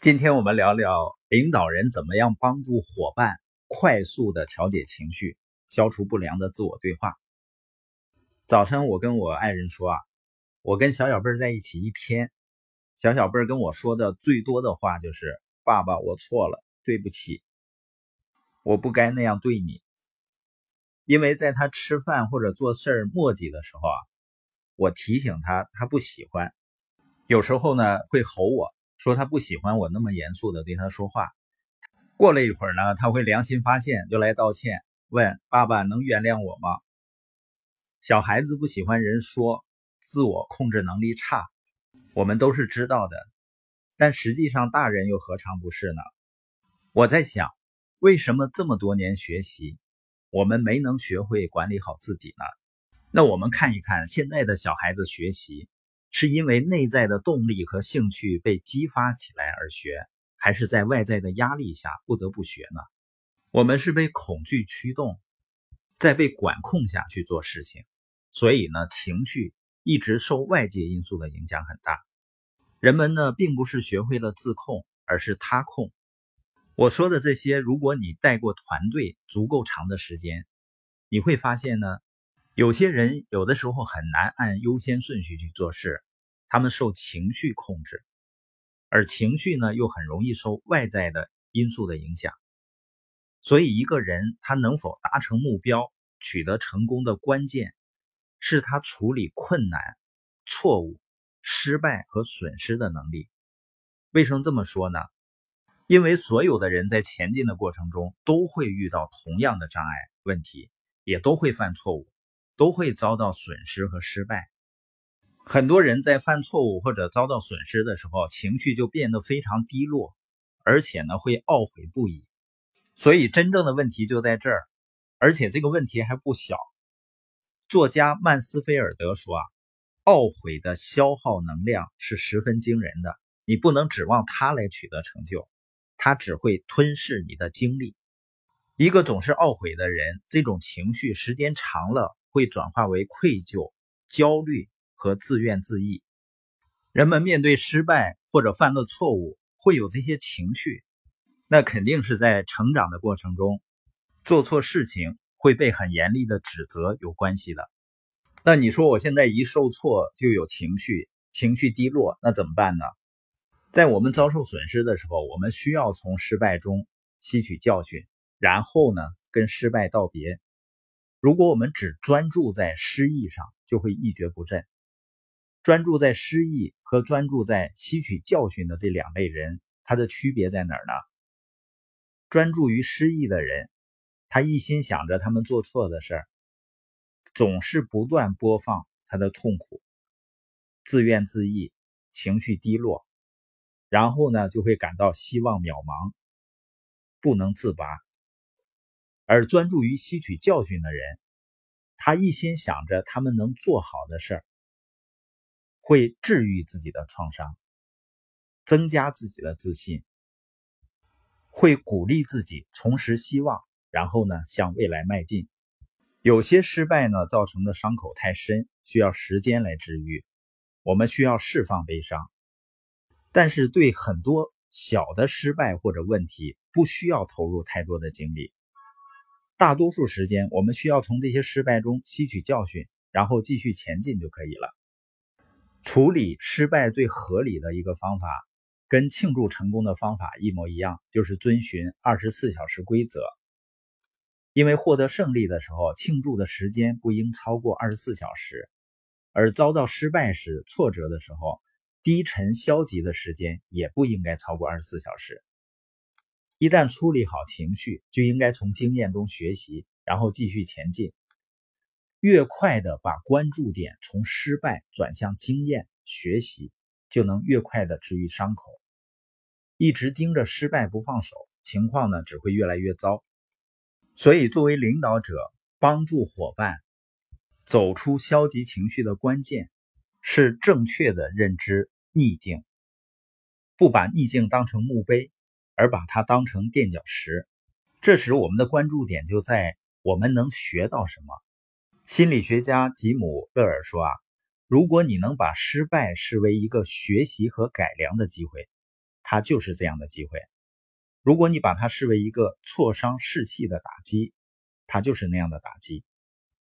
今天我们聊聊领导人怎么样帮助伙伴快速的调节情绪，消除不良的自我对话。早晨，我跟我爱人说啊，我跟小小贝在一起一天，小小贝跟我说的最多的话就是：“爸爸，我错了，对不起，我不该那样对你。”因为在他吃饭或者做事磨叽的时候啊，我提醒他，他不喜欢，有时候呢会吼我。说他不喜欢我那么严肃的对他说话。过了一会儿呢，他会良心发现，就来道歉，问爸爸能原谅我吗？小孩子不喜欢人说自我控制能力差，我们都是知道的。但实际上，大人又何尝不是呢？我在想，为什么这么多年学习，我们没能学会管理好自己呢？那我们看一看现在的小孩子学习。是因为内在的动力和兴趣被激发起来而学，还是在外在的压力下不得不学呢？我们是被恐惧驱动，在被管控下去做事情，所以呢，情绪一直受外界因素的影响很大。人们呢，并不是学会了自控，而是他控。我说的这些，如果你带过团队足够长的时间，你会发现呢。有些人有的时候很难按优先顺序去做事，他们受情绪控制，而情绪呢又很容易受外在的因素的影响。所以，一个人他能否达成目标、取得成功的关键，是他处理困难、错误、失败和损失的能力。为什么这么说呢？因为所有的人在前进的过程中都会遇到同样的障碍问题，也都会犯错误。都会遭到损失和失败。很多人在犯错误或者遭到损失的时候，情绪就变得非常低落，而且呢会懊悔不已。所以真正的问题就在这儿，而且这个问题还不小。作家曼斯菲尔德说啊，懊悔的消耗能量是十分惊人的，你不能指望它来取得成就，它只会吞噬你的精力。一个总是懊悔的人，这种情绪时间长了。会转化为愧疚、焦虑和自怨自艾。人们面对失败或者犯了错误，会有这些情绪，那肯定是在成长的过程中做错事情会被很严厉的指责有关系的。那你说我现在一受挫就有情绪，情绪低落，那怎么办呢？在我们遭受损失的时候，我们需要从失败中吸取教训，然后呢，跟失败道别。如果我们只专注在失意上，就会一蹶不振。专注在失意和专注在吸取教训的这两类人，他的区别在哪儿呢？专注于失意的人，他一心想着他们做错的事儿，总是不断播放他的痛苦，自怨自艾，情绪低落，然后呢，就会感到希望渺茫，不能自拔。而专注于吸取教训的人，他一心想着他们能做好的事儿，会治愈自己的创伤，增加自己的自信，会鼓励自己重拾希望，然后呢向未来迈进。有些失败呢造成的伤口太深，需要时间来治愈，我们需要释放悲伤。但是对很多小的失败或者问题，不需要投入太多的精力。大多数时间，我们需要从这些失败中吸取教训，然后继续前进就可以了。处理失败最合理的一个方法，跟庆祝成功的方法一模一样，就是遵循二十四小时规则。因为获得胜利的时候，庆祝的时间不应超过二十四小时；而遭到失败时、挫折的时候，低沉消极的时间也不应该超过二十四小时。一旦处理好情绪，就应该从经验中学习，然后继续前进。越快的把关注点从失败转向经验学习，就能越快的治愈伤口。一直盯着失败不放手，情况呢只会越来越糟。所以，作为领导者，帮助伙伴走出消极情绪的关键，是正确的认知逆境，不把逆境当成墓碑。而把它当成垫脚石，这时我们的关注点就在我们能学到什么。心理学家吉姆·勒尔说：“啊，如果你能把失败视为一个学习和改良的机会，它就是这样的机会；如果你把它视为一个挫伤士气的打击，它就是那样的打击。